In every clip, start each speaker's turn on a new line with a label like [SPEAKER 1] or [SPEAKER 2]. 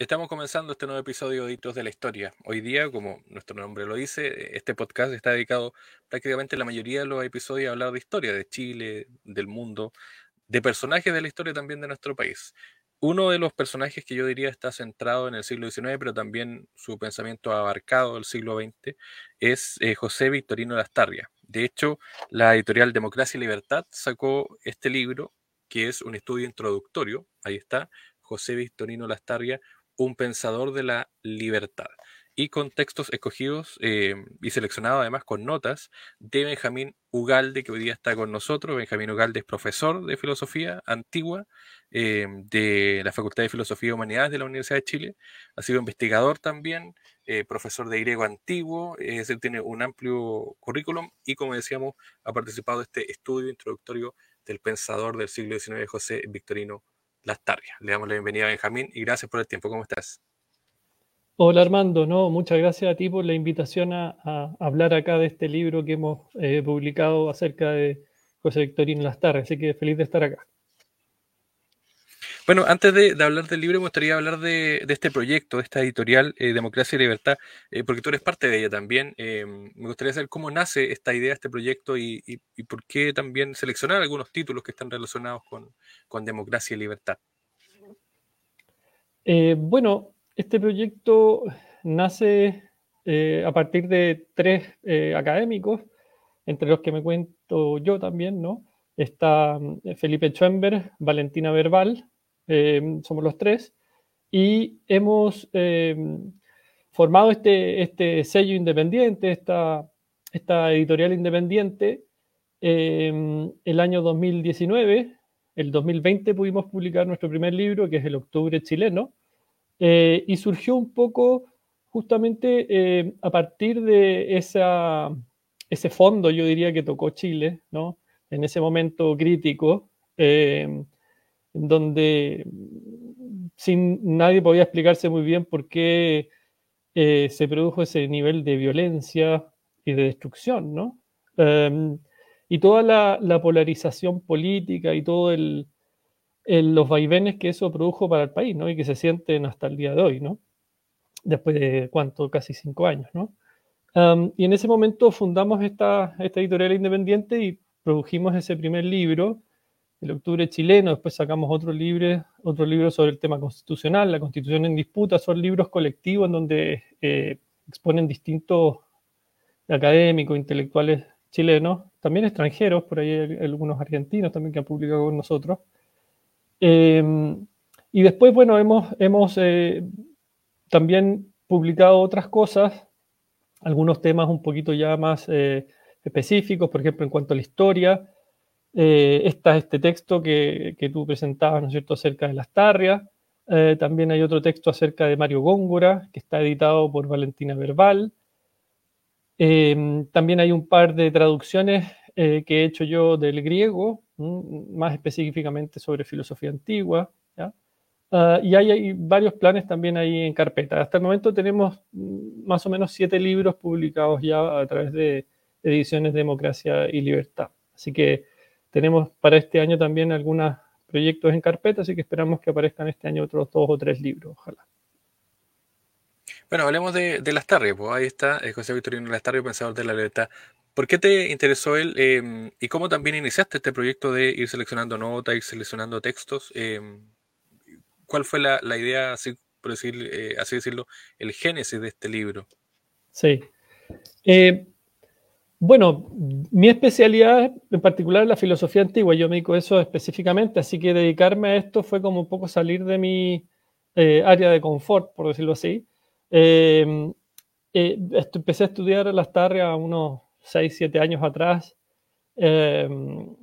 [SPEAKER 1] Estamos comenzando este nuevo episodio de Hitos de la Historia. Hoy día, como nuestro nombre lo dice, este podcast está dedicado prácticamente la mayoría de los episodios a hablar de historia, de Chile, del mundo, de personajes de la historia también de nuestro país. Uno de los personajes que yo diría está centrado en el siglo XIX, pero también su pensamiento abarcado el siglo XX, es eh, José Victorino Lastarria. De hecho, la editorial Democracia y Libertad sacó este libro, que es un estudio introductorio, ahí está, José Victorino Lastarria, un pensador de la libertad. Y con textos escogidos eh, y seleccionados además con notas de Benjamín Ugalde, que hoy día está con nosotros. Benjamín Ugalde es profesor de filosofía antigua eh, de la Facultad de Filosofía y Humanidades de la Universidad de Chile. Ha sido investigador también, eh, profesor de griego antiguo, es decir, tiene un amplio currículum y, como decíamos, ha participado de este estudio introductorio del pensador del siglo XIX, José Victorino las Tarrias. Le damos la bienvenida a Benjamín y gracias por el tiempo. ¿Cómo estás?
[SPEAKER 2] Hola Armando, no, muchas gracias a ti por la invitación a, hablar acá de este libro que hemos eh, publicado acerca de José Victorino Lastarria, así que feliz de estar acá.
[SPEAKER 1] Bueno, antes de, hablar del libro, me gustaría hablar de, este proyecto, de esta editorial eh, Democracia y Libertad, eh, porque tú eres parte de ella también. Eh, me gustaría saber cómo nace esta idea, este proyecto y, por qué también seleccionar algunos títulos que están relacionados con, democracia y libertad.
[SPEAKER 2] bueno, este proyecto nace a partir de tres académicos, entre los que me cuento yo también, ¿no? Está Felipe Schoenberg, Valentina Verbal, eh, somos los tres, y hemos eh, formado este, este sello independiente, esta, esta editorial independiente, eh, el año 2019. El 2020 pudimos publicar nuestro primer libro, que es El Octubre Chileno, y surgió un poco justamente a partir de esa, ese fondo, yo diría, que tocó Chile, ¿no? En ese momento crítico, donde sin nadie podía explicarse muy bien por qué eh, se produjo ese nivel de violencia y de destrucción, ¿no? Em, y toda la, polarización política y todos los vaivenes que eso produjo para el país, ¿no? Y que se sienten hasta el día de hoy, ¿no? Después de, ¿cuánto? Casi cinco años, ¿no? Em, y en ese momento fundamos esta, esta editorial independiente y produjimos ese primer libro el octubre chileno, después sacamos otro libro, otro libro sobre el tema constitucional, la constitución en disputa, son libros colectivos en donde eh, exponen distintos académicos, intelectuales chilenos, también extranjeros, por ahí hay algunos argentinos también que han publicado con nosotros. Em, y después, bueno, hemos, hemos eh, también publicado otras cosas, algunos temas un poquito ya más eh, específicos, por ejemplo, en cuanto a la historia, eh, está este texto que, tú presentabas, ¿no es cierto?, acerca de las tarrias. Eh, también hay otro texto acerca de Mario Góngora, que está editado por Valentina Verbal. Em, también hay un par de traducciones eh, que he hecho yo del griego, más específicamente sobre filosofía antigua. Ah, y hay, varios planes también ahí en carpeta. Hasta el momento tenemos mm, más o menos siete libros publicados ya a través de ediciones Democracia y Libertad. Así que tenemos para este año también algunos proyectos en carpeta, así que esperamos que aparezcan este año otros dos o tres libros, ojalá.
[SPEAKER 1] Bueno, hablemos de, de Lastarria, pues ahí está eh, José Victorino Lastarria, pensador de la libertad. ¿Por qué te interesó él em, y cómo también iniciaste este proyecto de ir seleccionando notas, ir seleccionando textos? Em, ¿Cuál fue la, idea, así, por decir, eh, así decirlo, el génesis de este libro?
[SPEAKER 2] Sí. Eh, bueno, mi especialidad en particular es la filosofía antigua, yo me dedico a eso específicamente, así que dedicarme a esto fue como un poco salir de mi eh, área de confort, por decirlo así. Em, eh, empecé a estudiar las a unos 6, 7 años atrás, em,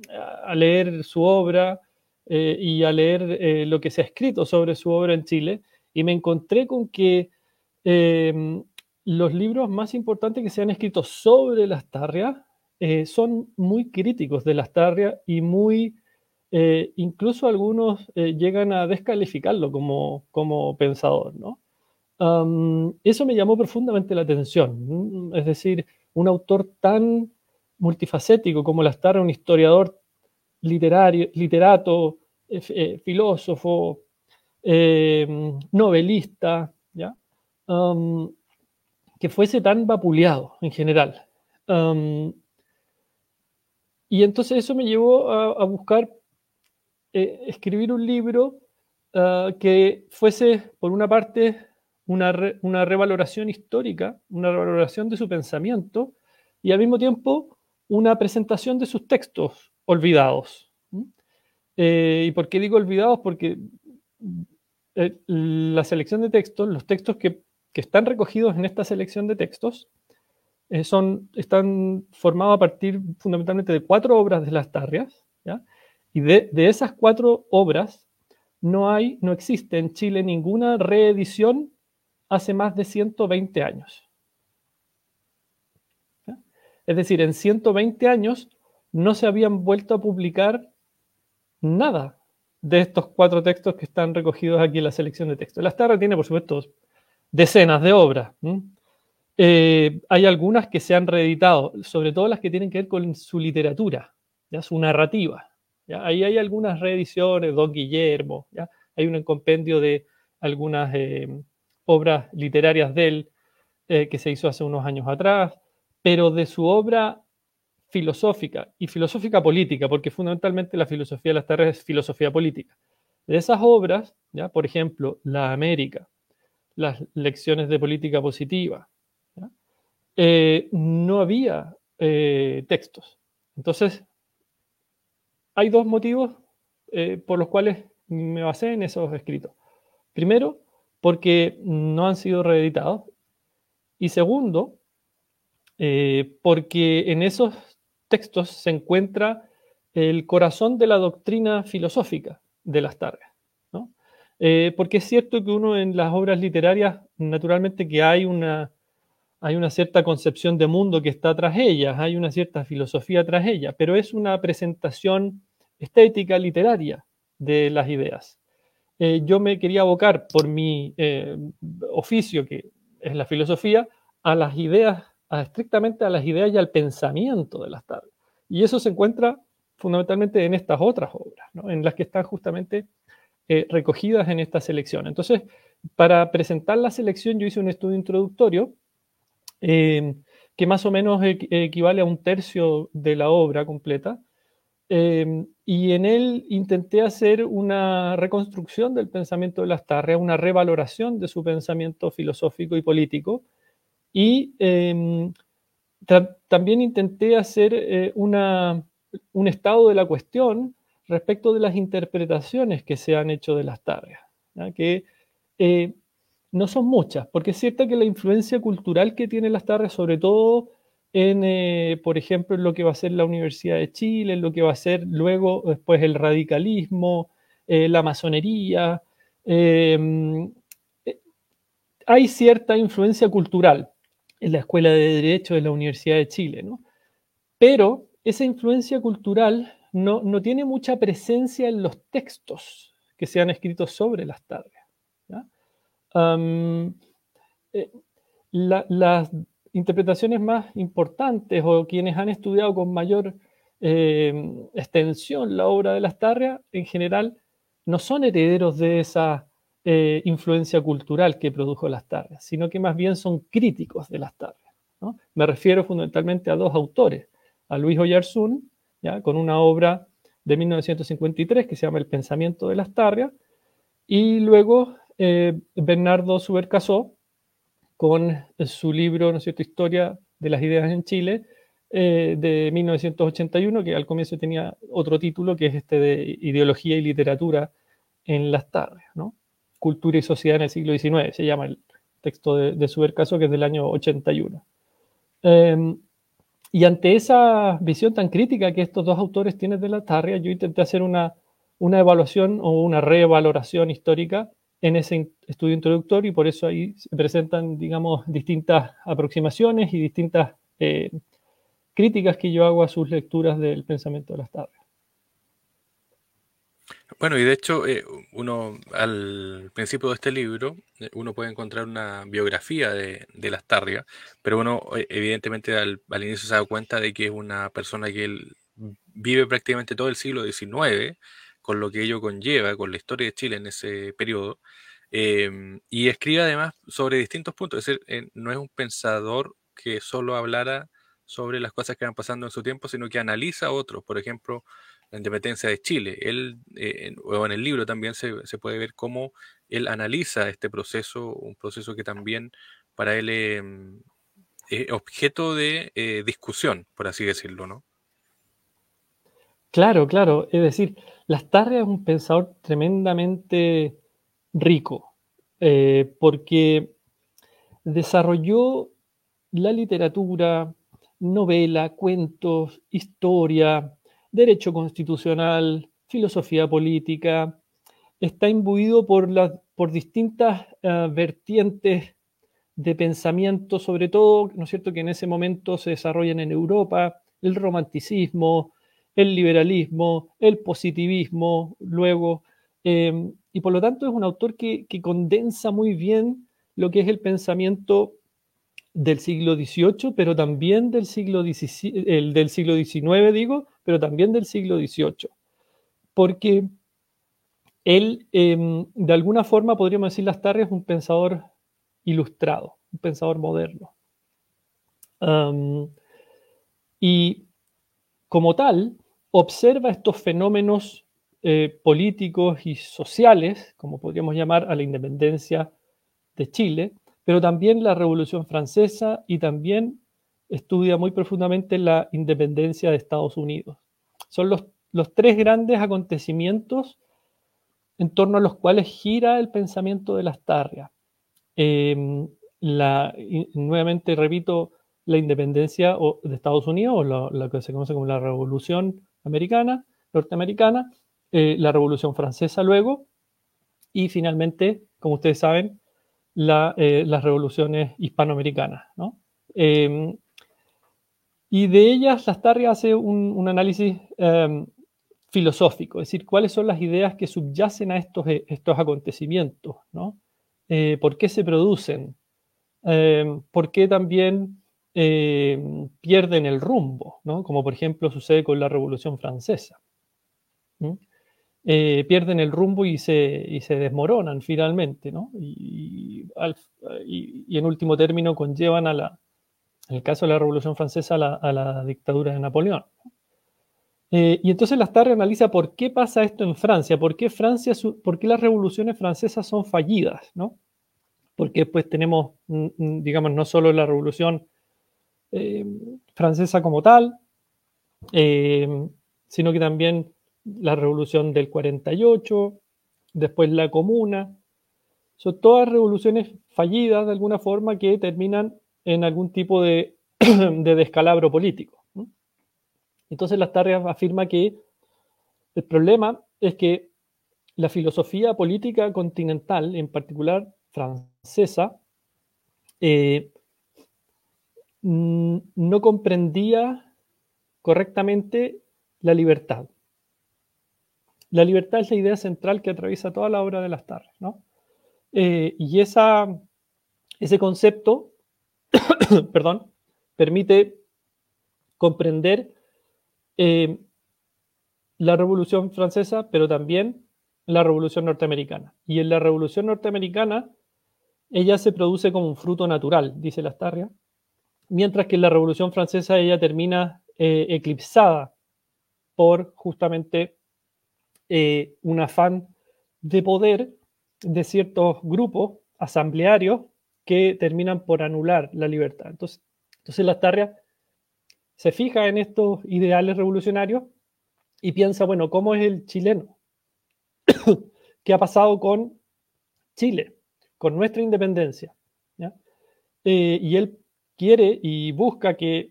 [SPEAKER 2] a leer su obra eh, y a leer lo que se ha escrito sobre su obra en Chile, y me encontré con que em, los libros más importantes que se han escrito sobre las tarrias eh, son muy críticos de las tarrias y muy, eh, incluso algunos eh, llegan a descalificarlo como, como pensador, ¿no? eso me llamó profundamente la atención, es decir, un autor tan multifacético como Lastarria, un historiador literario, literato, filósofo, novelista, ¿ya? Que fuese tan vapuleado en general. Y entonces eso me llevó a, buscar eh, escribir un libro uh, que fuese, por una parte, una, una, revaloración histórica, una revaloración de su pensamiento y al mismo tiempo una presentación de sus textos olvidados. Eh, ¿Y por qué digo olvidados? Porque eh, la selección de textos, los textos que, están recogidos en esta selección de textos, eh, son, están formados a partir fundamentalmente de cuatro obras de las Tarrias, y de, esas cuatro obras no hay, no existe en Chile ninguna reedición hace más de 120 años. Es decir, en 120 años no se habían vuelto a publicar nada de estos cuatro textos que están recogidos aquí en la selección de textos. La Astarra tiene, por supuesto, decenas de obras. Eh, hay algunas que se han reeditado, sobre todo las que tienen que ver con su literatura, ¿ya? su narrativa. ¿ya? Ahí hay algunas reediciones, Don Guillermo, ¿ya? hay un compendio de algunas eh, obras literarias de él eh, que se hizo hace unos años atrás, pero de su obra filosófica y filosófica política, porque fundamentalmente la filosofía de las tareas es filosofía política. De esas obras, ¿ya? por ejemplo, La América, las lecciones de política positiva, eh, no había eh, textos. Entonces, hay dos motivos eh, por los cuales me basé en esos escritos. Primero, porque no han sido reeditados. Y segundo, porque en esos textos se encuentra el corazón de la doctrina filosófica de las targas. Eh, porque es cierto que uno en las obras literarias, naturalmente que hay una, hay una cierta concepción de mundo que está tras ellas, hay una cierta filosofía tras ellas, pero es una presentación estética, literaria de las ideas. Eh, yo me quería abocar por mi eh, oficio, que es la filosofía, a las ideas estrictamente a las ideas y al pensamiento de las tardes. Y eso se encuentra fundamentalmente en estas otras obras, en las que están justamente eh, recogidas en esta selección. Entonces, para presentar la selección yo hice un estudio introductorio eh, que más o menos equivale a un tercio de la obra completa. Eh, y en él intenté hacer una reconstrucción del pensamiento de las Lastarria, una revaloración de su pensamiento filosófico y político, y em, también intenté hacer eh, un estado de la cuestión respecto de las interpretaciones que se han hecho de las tareas, que eh, no son muchas, porque es cierto que la influencia cultural que tiene las tareas, sobre todo en, eh, por ejemplo, en lo que va a ser la Universidad de Chile, en lo que va a ser luego después el radicalismo, la masonería, em, hay cierta influencia cultural, en la Escuela de Derecho de la Universidad de Chile, ¿no? Pero esa influencia cultural no, tiene mucha presencia en los textos que se han escrito sobre las targas. Eh, las interpretaciones más importantes o quienes han estudiado con mayor eh, extensión la obra de las tarrias, en general, no son herederos de esa eh, influencia cultural que produjo las tardes, sino que más bien son críticos de las tardes. Me refiero fundamentalmente a dos autores, a Luis Oyarzún, con una obra de 1953 que se llama El pensamiento de las tarrias, y luego eh, Bernardo Subercasó con su libro, ¿no es Historia de las ideas en Chile, eh, de 1981, que al comienzo tenía otro título, que es este de Ideología y Literatura en las tardes, ¿no? Cultura y Sociedad en el siglo XIX, se llama el texto de, de que es del año 81. Em, y ante esa visión tan crítica que estos dos autores tienen de la Tarria, yo intenté hacer una, una evaluación o una revaloración histórica en ese estudio introductorio y por eso ahí se presentan, digamos, distintas aproximaciones y distintas eh, críticas que yo hago a sus lecturas del pensamiento de las Tarrias.
[SPEAKER 1] Bueno, y de hecho, eh, uno al principio de este libro, eh, uno puede encontrar una biografía de, de Lastarria, pero uno eh, evidentemente al, inicio se da cuenta de que es una persona que vive prácticamente todo el siglo XIX con lo que ello conlleva, con la historia de Chile en ese periodo, em, y escribe además sobre distintos puntos, es decir, eh, no es un pensador que solo hablara sobre las cosas que van pasando en su tiempo, sino que analiza otros, por ejemplo, la independencia de Chile. Él, eh, o en el libro también se, puede ver cómo él analiza este proceso, un proceso que también para él em, es objeto de eh, discusión, por así decirlo, ¿no?
[SPEAKER 2] Claro, claro. Es decir, Lastarria es un pensador tremendamente rico, eh, porque desarrolló la literatura, novela, cuentos, historia, derecho constitucional, filosofía política. Está imbuido por, por distintas eh, vertientes de pensamiento, sobre todo, ¿no es cierto?, que en ese momento se desarrollan en Europa, el romanticismo, el liberalismo, el positivismo, luego, em, y por lo tanto es un autor que, condensa muy bien lo que es el pensamiento del siglo XVIII, pero también del siglo, el del siglo XIX, digo, pero también del siglo XVIII. Porque él, em, de alguna forma, podríamos decir, Lastarria es un pensador ilustrado, un pensador moderno. y como tal, observa estos fenómenos eh, políticos y sociales, como podríamos llamar a la independencia de Chile, pero también la Revolución Francesa y también estudia muy profundamente la independencia de Estados Unidos. Son los, los tres grandes acontecimientos en torno a los cuales gira el pensamiento de las Tarrias. Em, la, nuevamente repito, la independencia de Estados Unidos, o lo, que se conoce como la Revolución americana, norteamericana, eh, la Revolución Francesa luego, y finalmente, como ustedes saben, eh, las revoluciones hispanoamericanas. Em, y de ellas, Lastarria hace un, análisis em, filosófico, es decir, cuáles son las ideas que subyacen a estos, estos acontecimientos, ¿no? Eh, por qué se producen, em, por qué también eh, pierden el rumbo, ¿no? como por ejemplo sucede con la Revolución Francesa. Eh, pierden el rumbo y se, se desmoronan finalmente, ¿no? y, en último término conllevan a la, en el caso de la Revolución Francesa, a la, dictadura de Napoleón. Eh, y entonces Lastarre analiza por qué pasa esto en Francia, por qué, Francia, por qué las revoluciones francesas son fallidas, ¿no? Porque pues tenemos, mm, mm, digamos, no solo la revolución eh, francesa como tal, eh, sino que también la revolución del 48, después la comuna. Son todas revoluciones fallidas de alguna forma que terminan en algún tipo de, descalabro político. Entonces las tareas afirma que el problema es que la filosofía política continental, en particular francesa, eh, no comprendía correctamente la libertad. La libertad es la idea central que atraviesa toda la obra de las tardes, ¿no? Eh, y esa, ese concepto, perdón, permite comprender eh, la Revolución Francesa, pero también la Revolución Norteamericana. Y en la Revolución Norteamericana, ella se produce como un fruto natural, dice Lastarria, mientras que en la Revolución Francesa ella termina eh, eclipsada por justamente eh, un afán de poder de ciertos grupos asamblearios que terminan por anular la libertad. Entonces, entonces Lastarria se fija en estos ideales revolucionarios y piensa, bueno, ¿cómo es el chileno? ¿Qué ha pasado con Chile, con nuestra independencia? Eh, y él quiere y busca que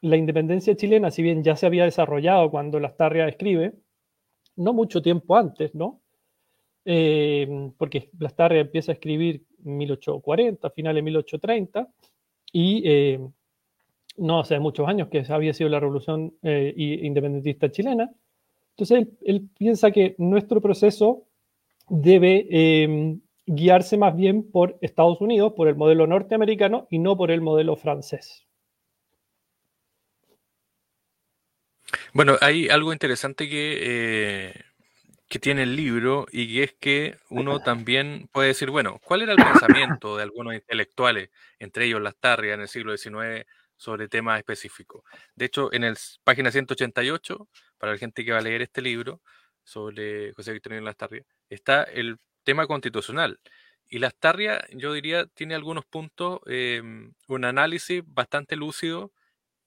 [SPEAKER 2] la independencia chilena, si bien ya se había desarrollado cuando Lastarria escribe, no mucho tiempo antes, ¿no? Eh, porque Lastarria empieza a escribir 1840, finales de 1830, y eh, no hace muchos años que había sido la revolución eh, independentista chilena. Entonces él, piensa que nuestro proceso debe guiarse más bien por Estados Unidos, por el modelo norteamericano y no por el modelo francés.
[SPEAKER 1] Bueno, hay algo interesante que, eh, que tiene el libro y es que uno también puede decir, bueno, ¿cuál era el pensamiento de algunos intelectuales, entre ellos las Tarrias en el siglo XIX, sobre temas específicos? De hecho, en el página 188, para la gente que va a leer este libro sobre José Victorino Lastarria, está el tema constitucional. Y Lastarria, yo diría, tiene algunos puntos, em, un análisis bastante lúcido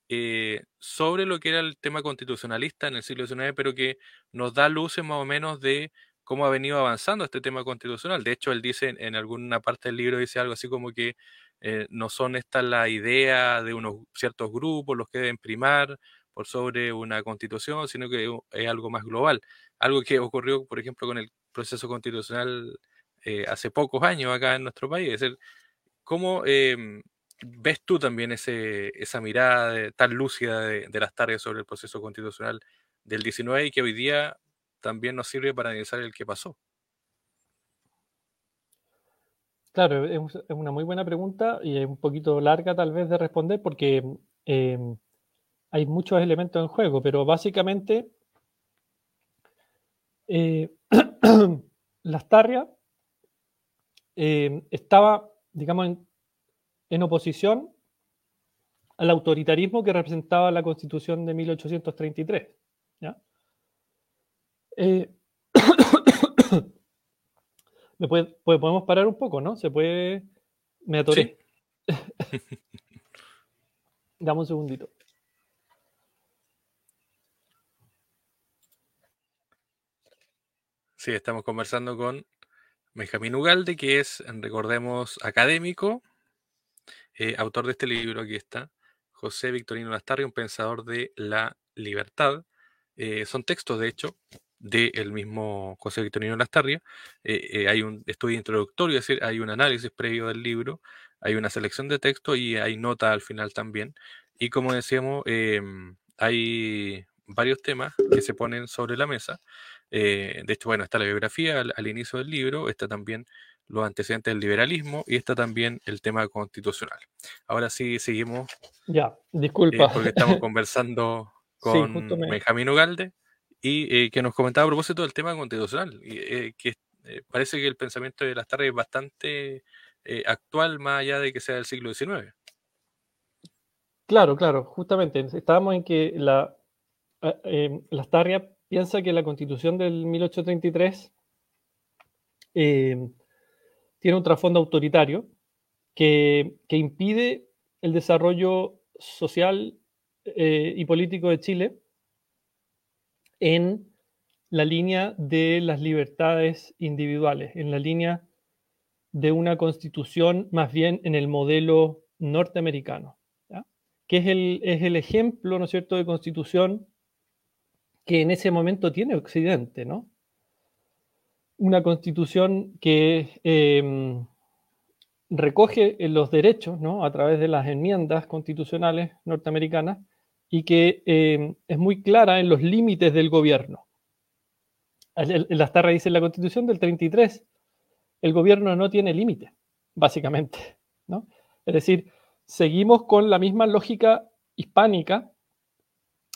[SPEAKER 1] eh, sobre lo que era el tema constitucionalista en el siglo XIX, pero que nos da luces más o menos de cómo ha venido avanzando este tema constitucional. De hecho, él dice en alguna parte del libro, dice algo así como que eh, no son estas la idea de unos ciertos grupos los que deben primar por sobre una constitución, sino que es algo más global. Algo que ocurrió, por ejemplo, con el proceso constitucional eh, hace pocos años acá en nuestro país. Es decir, cómo em, ves tú también ese, esa mirada tan lúcida de, las tareas sobre el proceso constitucional del 19 y que hoy día también nos sirve para analizar el que pasó.
[SPEAKER 2] Claro, es una muy buena pregunta y es un poquito larga tal vez de responder porque em, hay muchos elementos en juego, pero básicamente eh, las Tarrias em, estaba, digamos, en, en oposición al autoritarismo que representaba la Constitución de 1833. ¿ya? Eh, ¿me puede, podemos parar un poco, ¿no? ¿Se puede...? ¿Me atoré? Sí. Dame un segundito.
[SPEAKER 1] Sí, estamos conversando con Benjamín Ugalde, que es, recordemos, académico, eh, autor de este libro, aquí está, José Victorino Lastarria, un pensador de la libertad. Eh, son textos, de hecho, del mismo José Victorino Lastarria. Eh, hay un estudio introductorio, es decir, hay un análisis previo del libro, hay una selección de textos y hay nota al final también. Y como decíamos, em, hay varios temas que se ponen sobre la mesa. de hecho, bueno, está la biografía al, inicio del libro, está también los antecedentes del liberalismo y está también el tema constitucional. Ahora sí seguimos.
[SPEAKER 2] Ya, disculpa.
[SPEAKER 1] Eh, porque estamos conversando con Benjamín Ugalde y eh, que nos comentaba a propósito del tema constitucional, eh, que parece que el pensamiento de las tardes es bastante actual más allá de que sea del siglo XIX.
[SPEAKER 2] Claro, claro, justamente. Estábamos en que la, las piensa que la constitución del 1833 tiene un trasfondo autoritario que, impide el desarrollo social eh, y político de Chile en la línea de las libertades individuales, en la línea de una constitución más bien en el modelo norteamericano, que es el, es el ejemplo, ¿no es cierto?, de constitución que en ese momento tiene Occidente, ¿no? Una constitución que em, recoge los derechos ¿no? a través de las enmiendas constitucionales norteamericanas y que em, es muy clara en los límites del gobierno. Las tarras dice la constitución del 33, el gobierno no tiene límite, básicamente. ¿no? Es decir, seguimos con la misma lógica hispánica,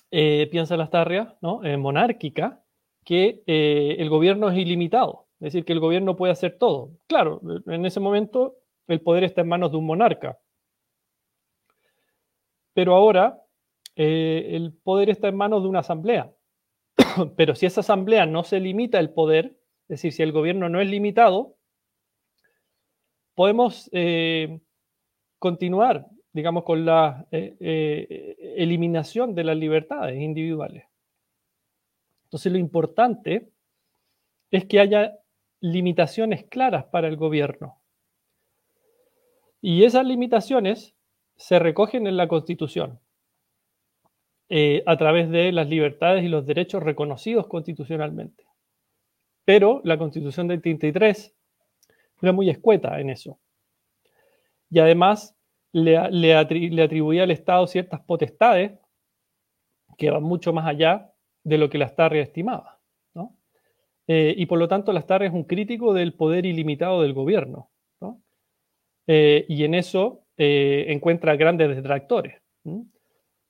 [SPEAKER 2] eh, piensa las tarrias, ¿no? Eh, monárquica, que eh, el gobierno es ilimitado, es decir, que el gobierno puede hacer todo. Claro, en ese momento el poder está en manos de un monarca, pero ahora eh, el poder está en manos de una asamblea. pero si esa asamblea no se limita el poder, es decir, si el gobierno no es limitado, podemos eh, continuar, digamos, con la eliminación de las libertades individuales. Entonces lo importante es que haya limitaciones claras para el gobierno. Y esas limitaciones se recogen en la Constitución eh, a través de las libertades y los derechos reconocidos constitucionalmente. Pero la Constitución del 33 era muy escueta en eso. Y además le, le atribuía al Estado ciertas potestades que van mucho más allá de lo que Lastarria estimaba. ¿no? Eh, y por lo tanto, Lastarria es un crítico del poder ilimitado del gobierno. ¿no? Eh, y en eso eh, encuentra grandes detractores,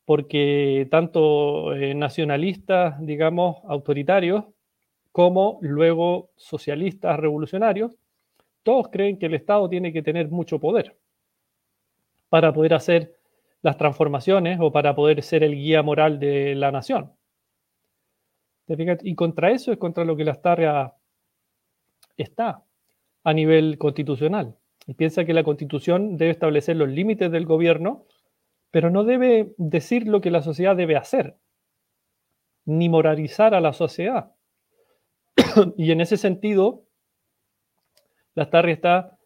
[SPEAKER 2] porque tanto nacionalistas, digamos, autoritarios, como luego socialistas revolucionarios, todos creen que el Estado tiene que tener mucho poder para poder hacer las transformaciones o para poder ser el guía moral de la nación. Y contra eso es contra lo que la Starria está a nivel constitucional. Y piensa que la constitución debe establecer los límites del gobierno, pero no debe decir lo que la sociedad debe hacer, ni moralizar a la sociedad. y en ese sentido, la Starria está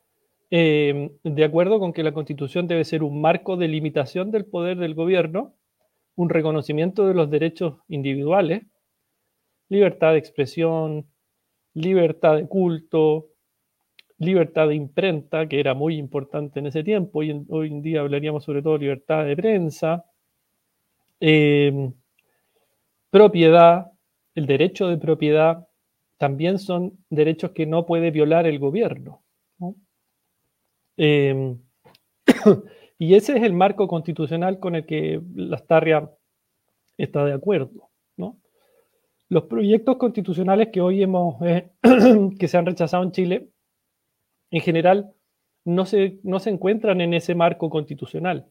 [SPEAKER 2] eh, de acuerdo con que la constitución debe ser un marco de limitación del poder del gobierno, un reconocimiento de los derechos individuales, libertad de expresión, libertad de culto, libertad de imprenta, que era muy importante en ese tiempo, y hoy en día hablaríamos sobre todo libertad de prensa, em, propiedad, el derecho de propiedad, también son derechos que no puede violar el gobierno. Em, y ese es el marco constitucional con el que la Starria está de acuerdo. Los proyectos constitucionales que hoy hemos, eh, que se han rechazado en Chile, en general no se, no se encuentran en ese marco constitucional,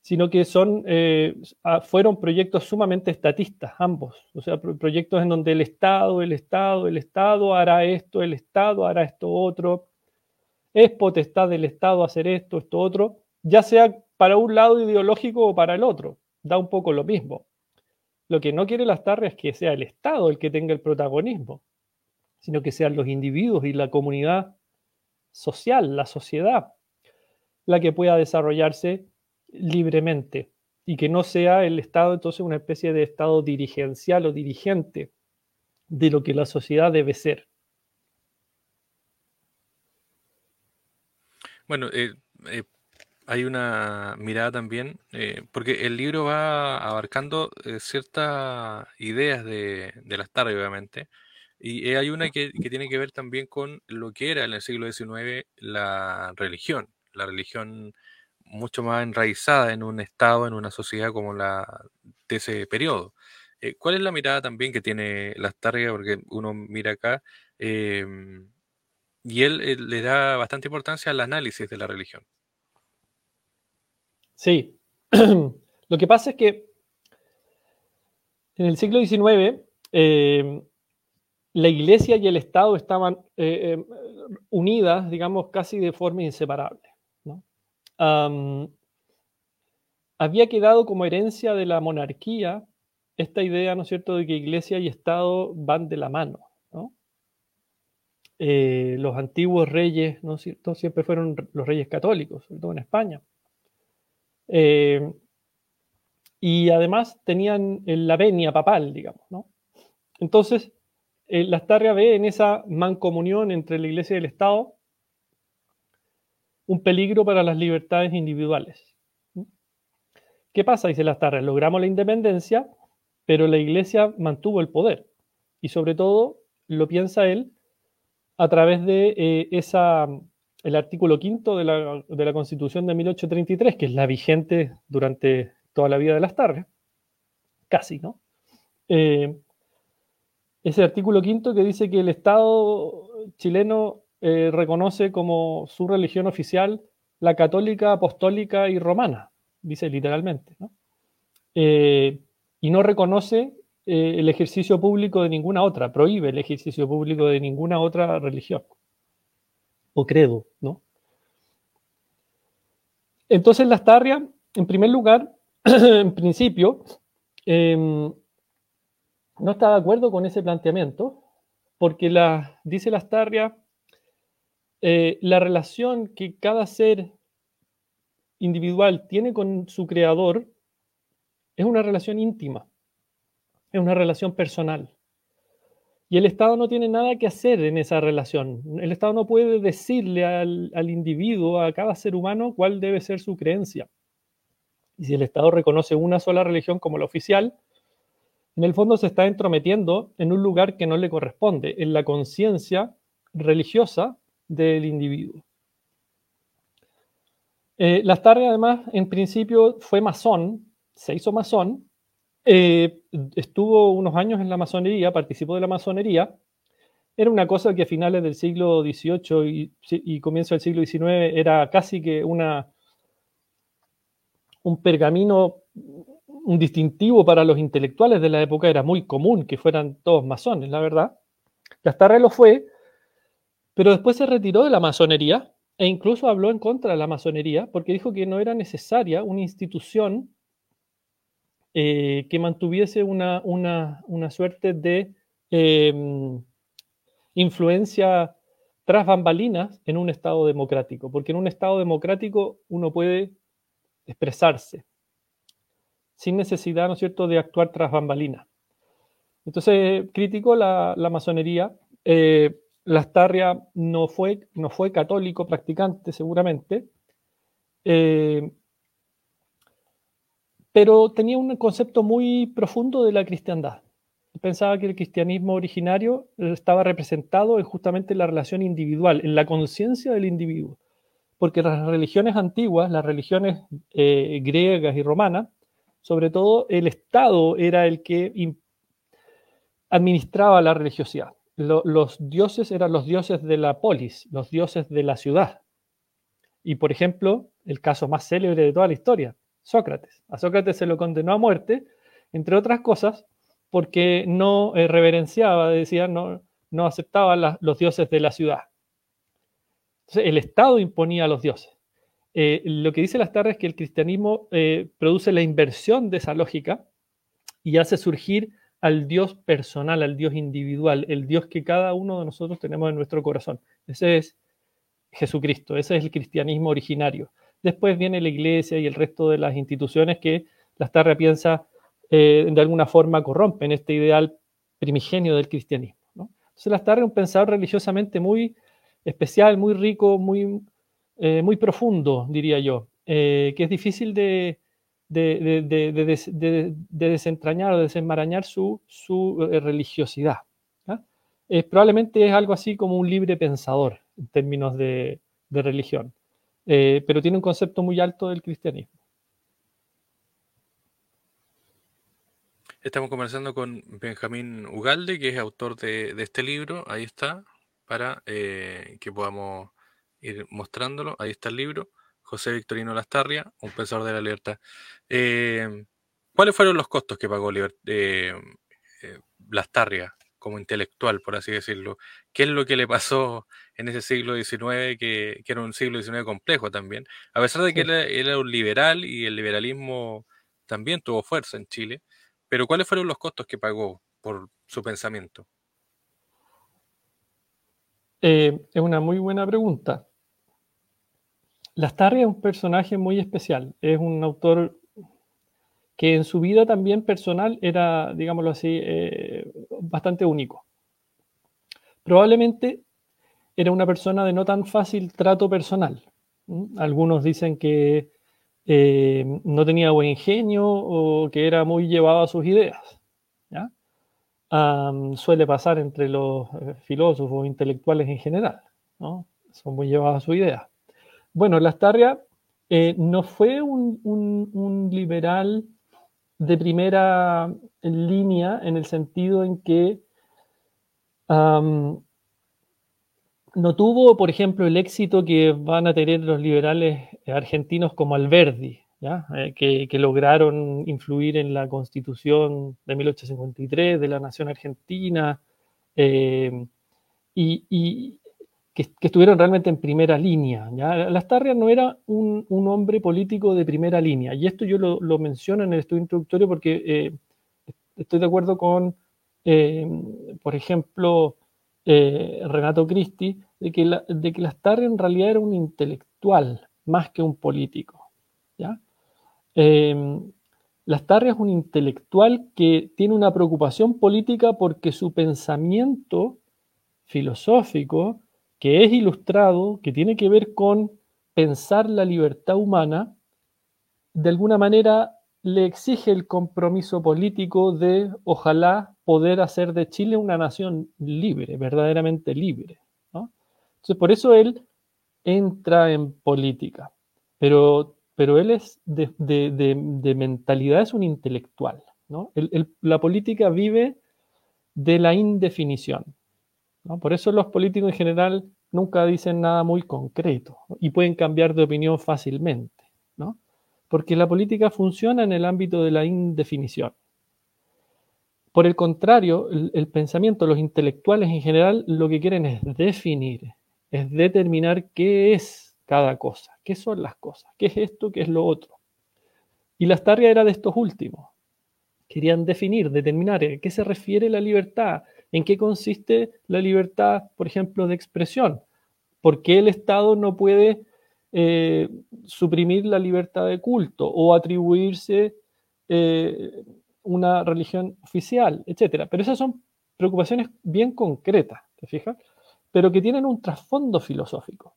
[SPEAKER 2] sino que son, eh, fueron proyectos sumamente estatistas, ambos. O sea, proyectos en donde el Estado, el Estado, el Estado hará esto, el Estado hará esto otro, es potestad del Estado hacer esto, esto otro, ya sea para un lado ideológico o para el otro, da un poco lo mismo. Lo que no quiere las tardes es que sea el Estado el que tenga el protagonismo, sino que sean los individuos y la comunidad social, la sociedad, la que pueda desarrollarse libremente y que no sea el Estado entonces una especie de Estado dirigencial o dirigente de lo que la sociedad debe ser.
[SPEAKER 1] Bueno, eh, eh, hay una mirada también, eh, porque el libro va abarcando eh, ciertas ideas de, de las tardes, obviamente, y hay una que, tiene que ver también con lo que era en el siglo XIX la religión, la religión mucho más enraizada en un estado, en una sociedad como la de ese periodo. Eh, ¿Cuál es la mirada también que tiene las tardes? Porque uno mira acá y él le da bastante importancia al análisis de la religión.
[SPEAKER 2] Sí. Lo que pasa es que en el siglo XIX eh, la iglesia y el Estado estaban eh, eh, unidas, digamos, casi de forma inseparable. había quedado como herencia de la monarquía esta idea, ¿no es cierto?, de que iglesia y Estado van de la mano. los antiguos reyes, ¿no es cierto?, siempre fueron los reyes católicos, sobre todo en España. Eh, y además tenían la venia papal, digamos, ¿no? Entonces, eh, la Starria ve en esa mancomunión entre la Iglesia y el Estado un peligro para las libertades individuales. ¿Qué pasa? Dice la Starria, logramos la independencia, pero la Iglesia mantuvo el poder. Y sobre todo, lo piensa él, a través de eh, esa el artículo quinto de la, de la, Constitución de 1833, que es la vigente durante toda la vida de las tardes, casi, ¿no? Eh, ese artículo quinto que dice que el Estado chileno eh, reconoce como su religión oficial la católica, apostólica y romana, dice literalmente, ¿no? Eh, y no reconoce el ejercicio público de ninguna otra, prohíbe el ejercicio público de ninguna otra religión credo, ¿no? Entonces la Starria, en primer lugar, en principio, em, no está de acuerdo con ese planteamiento, porque dice la Starria, eh, la relación que cada ser individual tiene con su creador es una relación íntima, es una relación personal. Y el Estado no tiene nada que hacer en esa relación. El Estado no puede decirle al, individuo, a cada ser humano, cuál debe ser su creencia. Y si el Estado reconoce una sola religión como la oficial, en el fondo se está entrometiendo en un lugar que no le corresponde, en la conciencia religiosa del individuo. Eh, Lastarria, además, en principio fue masón, se hizo masón, eh, estuvo unos años en la masonería, participó de la masonería, era una cosa que a finales del siglo XVIII y, comienzo del siglo XIX era casi que una, un pergamino, un distintivo para los intelectuales de la época, era muy común que fueran todos masones, la verdad. Lastarria lo fue, pero después se retiró de la masonería e incluso habló en contra de la masonería porque dijo que no era necesaria una institución eh, que mantuviese una, suerte de em, influencia tras bambalinas en un Estado democrático, porque en un Estado democrático uno puede expresarse sin necesidad, ¿no es cierto?, de actuar tras bambalinas. Entonces criticó la, masonería. Eh, Lastarria no fue, no fue católico practicante, seguramente, eh, pero tenía un concepto muy profundo de la cristiandad. Pensaba que el cristianismo originario estaba representado en justamente la relación individual, en la conciencia del individuo. Porque las religiones antiguas, las religiones eh, griegas y romanas, sobre todo el Estado era el que administraba la religiosidad los dioses eran los dioses de la polis, los dioses de la ciudad. Y por ejemplo, el caso más célebre de toda la historia, Sócrates. A Sócrates se lo condenó a muerte, entre otras cosas, porque no eh, reverenciaba, decía, no, no aceptaba los dioses de la ciudad. Entonces, el Estado imponía a los dioses. Eh, lo que dice las tardes es que el cristianismo eh, produce la inversión de esa lógica y hace surgir al Dios personal, al Dios individual, el Dios que cada uno de nosotros tenemos en nuestro corazón. Ese es Jesucristo, ese es el cristianismo originario. Después viene la iglesia y el resto de las instituciones que la Tarra piensa eh, de alguna forma corrompen este ideal primigenio del cristianismo. Entonces la Tarra es un pensador religiosamente muy especial, muy rico, muy, eh, muy profundo, diría yo, eh, que es difícil de, de, desentrañar o desenmarañar su, eh, religiosidad. probablemente es algo así como un libre pensador en términos de, religión, eh, pero tiene un concepto muy alto del cristianismo.
[SPEAKER 1] Estamos conversando con Benjamín Ugalde, que es autor de, este libro. Ahí está, para eh, que podamos ir mostrándolo. Ahí está el libro. José Victorino Lastarria, un pensador de la libertad. Eh, ¿Cuáles fueron los costos que pagó eh, Lastarria como intelectual, por así decirlo? ¿Qué es lo que le pasó en ese siglo XIX, que, era un siglo XIX complejo también? A pesar de que él, era un liberal y el liberalismo también tuvo fuerza en Chile, pero ¿cuáles fueron los costos que pagó por su pensamiento?
[SPEAKER 2] es una muy buena pregunta. Lastarria es un personaje muy especial. Es un autor que en su vida también personal era, digámoslo así, eh, bastante único. Probablemente era una persona de no tan fácil trato personal. Algunos dicen que eh, no tenía buen ingenio o que era muy llevado a sus ideas. suele pasar entre los eh, filósofos intelectuales en general. Son muy llevados a su idea. Bueno, Lastarria eh, no fue un, liberal de primera línea en el sentido en que no tuvo, por ejemplo, el éxito que van a tener los liberales argentinos como Alberdi, eh, que, lograron influir en la constitución de 1853 de la nación argentina. Eh, y, que, estuvieron realmente en primera línea. ¿ya? Lastarria no era un, hombre político de primera línea, y esto yo lo, menciono en el estudio introductorio porque eh, estoy de acuerdo con, eh, por ejemplo, eh, Renato Cristi, de que, la, de que Lastarria en realidad era un intelectual más que un político. ¿ya? Lastarria es un intelectual que tiene una preocupación política porque su pensamiento filosófico que es ilustrado, que tiene que ver con pensar la libertad humana, de alguna manera le exige el compromiso político de, ojalá, poder hacer de Chile una nación libre, verdaderamente libre. Entonces, por eso él entra en política, pero, pero él es de, mentalidad, es un intelectual. la política vive de la indefinición. Por eso los políticos en general nunca dicen nada muy concreto y pueden cambiar de opinión fácilmente, ¿no? porque la política funciona en el ámbito de la indefinición. Por el contrario, el, pensamiento, los intelectuales en general, lo que quieren es definir, es determinar qué es cada cosa, qué son las cosas, qué es esto, qué es lo otro. Y la Starria era de estos últimos. Querían definir, determinar a qué se refiere la libertad, en qué consiste la libertad, por ejemplo, de expresión, por qué el Estado no puede eh, suprimir la libertad de culto o atribuirse eh, una religión oficial, etc. Pero esas son preocupaciones bien concretas, ¿te fijas? Pero que tienen un trasfondo filosófico.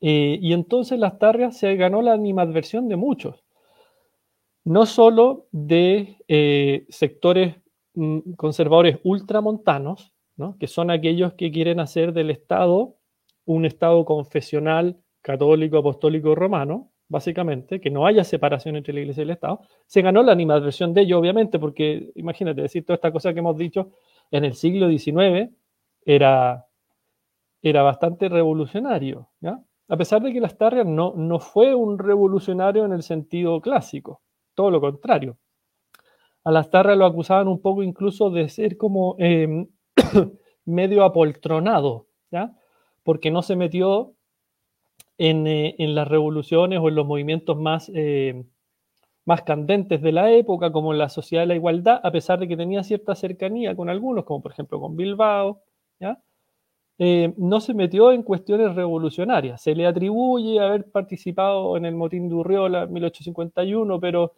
[SPEAKER 2] Eh, y entonces las tarrias se ganó la animadversión de muchos, no solo de sectores conservadores ultramontanos, ¿no? que son aquellos que quieren hacer del Estado un Estado confesional católico, apostólico, romano, básicamente, que no haya separación entre la Iglesia y el Estado, se ganó la animadversión de ello, obviamente, porque imagínate, decir toda esta cosa que hemos dicho en el siglo XIX era, era bastante revolucionario, A pesar de que Lastarria no, no fue un revolucionario en el sentido clásico, todo lo contrario. A Lastarria lo acusaban un poco incluso de ser como em, medio apoltronado, ¿ya? porque no se metió eh, en, las revoluciones o en los movimientos más, eh, más candentes de la época, como en la sociedad de la igualdad, a pesar de que tenía cierta cercanía con algunos, como por ejemplo con Bilbao, eh, no se metió en cuestiones revolucionarias. Se le atribuye haber participado en el motín de Urriola en 1851, pero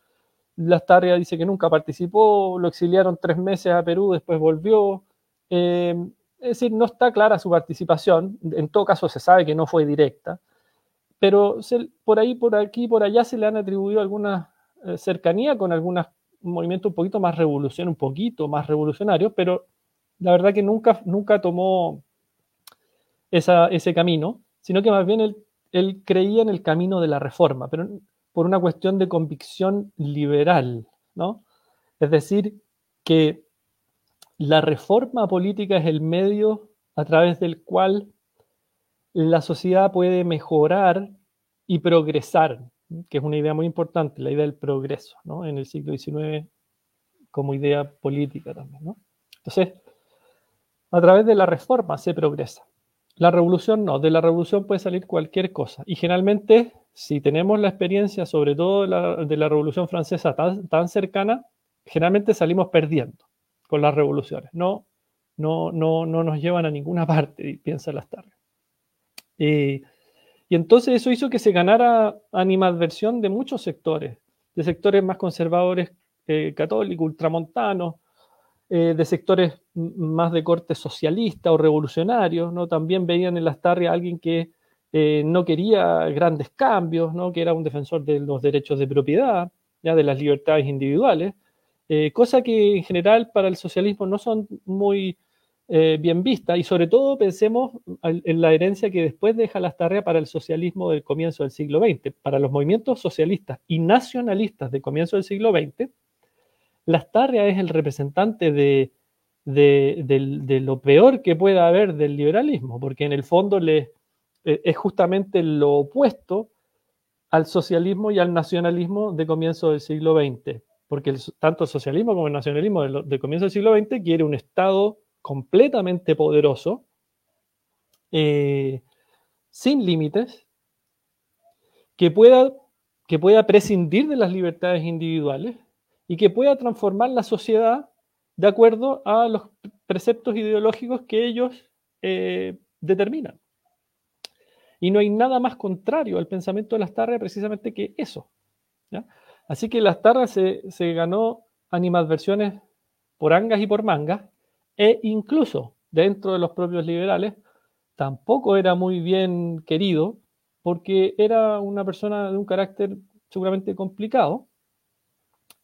[SPEAKER 2] Lastarria dice que nunca participó, lo exiliaron tres meses a Perú, después volvió. es decir, no está clara su participación, en todo caso se sabe que no fue directa pero por ahí, por aquí, por allá se le han atribuido alguna eh, cercanía con algunos movimientos un poquito más revolución, un poquito más revolucionarios, pero la verdad que nunca, nunca tomó ese camino, sino que más bien él, él creía en el camino de la reforma, pero por una cuestión de convicción liberal, ¿no? Es decir, que la reforma política es el medio a través del cual la sociedad puede mejorar y progresar, que es una idea muy importante, la idea del progreso, ¿no? En el siglo XIX como idea política también, ¿no? Entonces, a través de la reforma se progresa. La revolución no, de la revolución puede salir cualquier cosa. Y generalmente, si tenemos la experiencia, sobre todo de la, revolución francesa tan, cercana, generalmente salimos perdiendo con las revoluciones. No, no, no, no nos llevan a ninguna parte, piensa las tardes. Eh, y entonces eso hizo que se ganara animadversión de muchos sectores, de sectores más conservadores eh, católicos, ultramontanos, eh, de sectores más de corte socialista o revolucionario, ¿no? También veían en las tarrias a alguien que no quería grandes cambios, ¿no? Que era un defensor de los derechos de propiedad, ya de las libertades individuales, cosa que en general para el socialismo no son muy eh, bien vista y sobre todo pensemos en la herencia que después deja las tareas para el socialismo del comienzo del siglo XX. Para los movimientos socialistas y nacionalistas del comienzo del siglo XX, Lastarria es el representante de, de, lo peor que pueda haber del liberalismo, porque en el fondo le, eh, es justamente lo opuesto al socialismo y al nacionalismo de comienzo del siglo XX, porque tanto el socialismo como el nacionalismo de comienzo del siglo XX quiere un Estado completamente poderoso, eh, sin límites, que pueda, que pueda prescindir de las libertades individuales y que pueda transformar la sociedad de acuerdo a los preceptos ideológicos que ellos eh, determinan. Y no hay nada más contrario al pensamiento de las tarras precisamente que eso. Así que las tarras se, ganó animadversiones por angas y por mangas, e incluso dentro de los propios liberales tampoco era muy bien querido porque era una persona de un carácter seguramente complicado.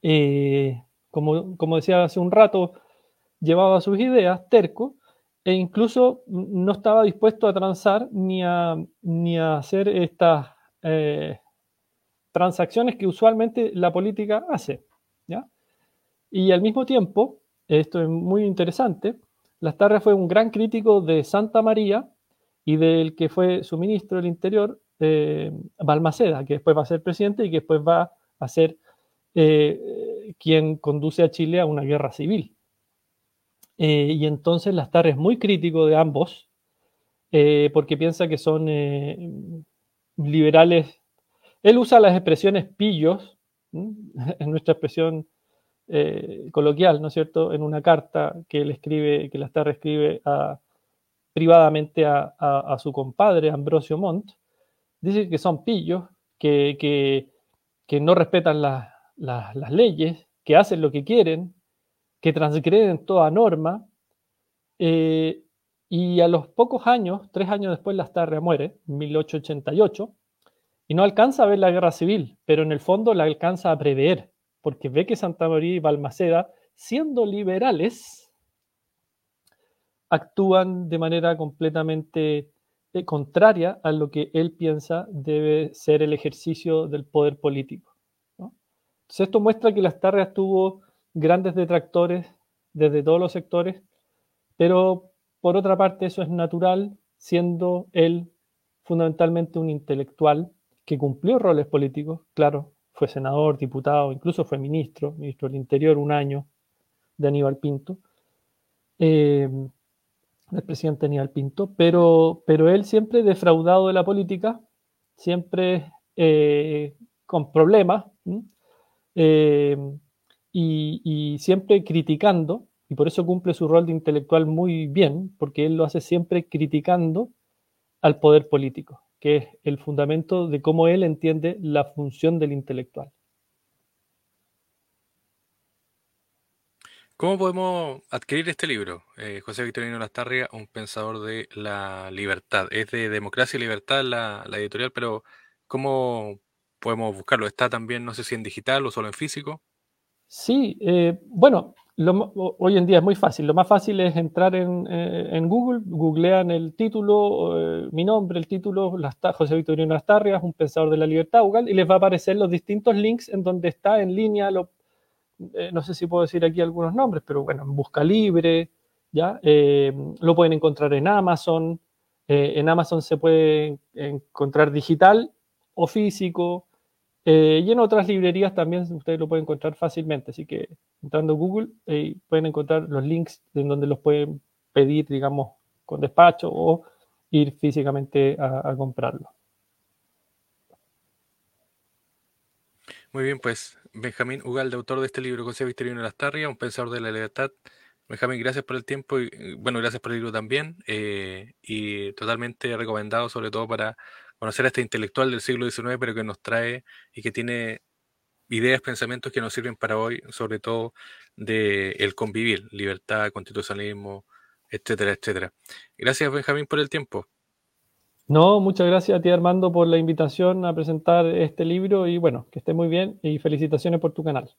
[SPEAKER 2] Eh, como, como, decía hace un rato, llevaba sus ideas, terco, e incluso no estaba dispuesto a transar ni a, ni a hacer estas eh, transacciones que usualmente la política hace. ¿ya? Y al mismo tiempo, esto es muy interesante, Lastarria fue un gran crítico de Santa María y del que fue su ministro del Interior, eh, Balmaceda, que después va a ser presidente y que después va a ser eh, quien conduce a Chile a una guerra civil. Eh, y entonces Lastarria es muy crítico de ambos, porque piensa que son liberales. Él usa las expresiones pillos, en nuestra expresión coloquial, ¿no es cierto?, en una carta que él escribe, que Lastarria escribe privadamente a, su compadre Ambrosio Montt, dice que son pillos, que, no respetan las leyes, que hacen lo que quieren, que transgreden toda norma. Eh, y a los pocos años, tres años después, Lastarria muere, en 1888, y no alcanza a ver la guerra civil, pero en el fondo la alcanza a prever, porque ve que Santa María y Balmaceda, siendo liberales, actúan de manera completamente eh, contraria a lo que él piensa debe ser el ejercicio del poder político. Entonces esto muestra que las Tarrias tuvo grandes detractores desde todos los sectores, pero por otra parte eso es natural, siendo él fundamentalmente un intelectual que cumplió roles políticos, claro, fue senador, diputado, incluso fue ministro, ministro del Interior un año de Aníbal Pinto. Eh, el presidente Aníbal Pinto, pero, pero él siempre defraudado de la política, siempre eh, con problemas y, siempre criticando, y por eso cumple su rol de intelectual muy bien, porque él lo hace siempre criticando al poder político, que es el fundamento de cómo él entiende la función del intelectual.
[SPEAKER 1] ¿Cómo podemos adquirir este libro? Eh, José Victorino Lastarria, un pensador de la libertad. Es de Democracia y Libertad la, editorial, pero ¿cómo podemos buscarlo? ¿Está también, no sé si en digital o solo en físico?
[SPEAKER 2] Sí, eh, bueno, hoy en día es muy fácil. Lo más fácil es entrar en, eh, Google, googlean el título, mi nombre, el título, José Victorino Lastarria, un pensador de la libertad, y les va a aparecer los distintos links en donde está en línea lo eh, no sé si puedo decir aquí algunos nombres, pero bueno, en Busca Libre, ¿ya? Eh, lo pueden encontrar en Amazon. Eh, en Amazon se puede encontrar digital o físico. Y en otras librerías también ustedes lo pueden encontrar fácilmente. Así que entrando a Google pueden encontrar los links en donde los pueden pedir, digamos, con despacho o ir físicamente a comprarlo.
[SPEAKER 1] Muy bien, pues Benjamín Ugalde, autor de este libro, José Victorino Lastarria, un pensador de la libertad. Benjamín, gracias por el tiempo y bueno, gracias por el libro también eh, y totalmente recomendado sobre todo para conocer a este intelectual del siglo XIX, pero que nos trae y que tiene ideas, pensamientos que nos sirven para hoy, sobre todo de el convivir, libertad, constitucionalismo, etcétera, etcétera. Gracias Benjamín por el tiempo.
[SPEAKER 2] No, muchas gracias a ti Armando por la invitación a presentar este libro y bueno, que esté muy bien y felicitaciones por tu canal.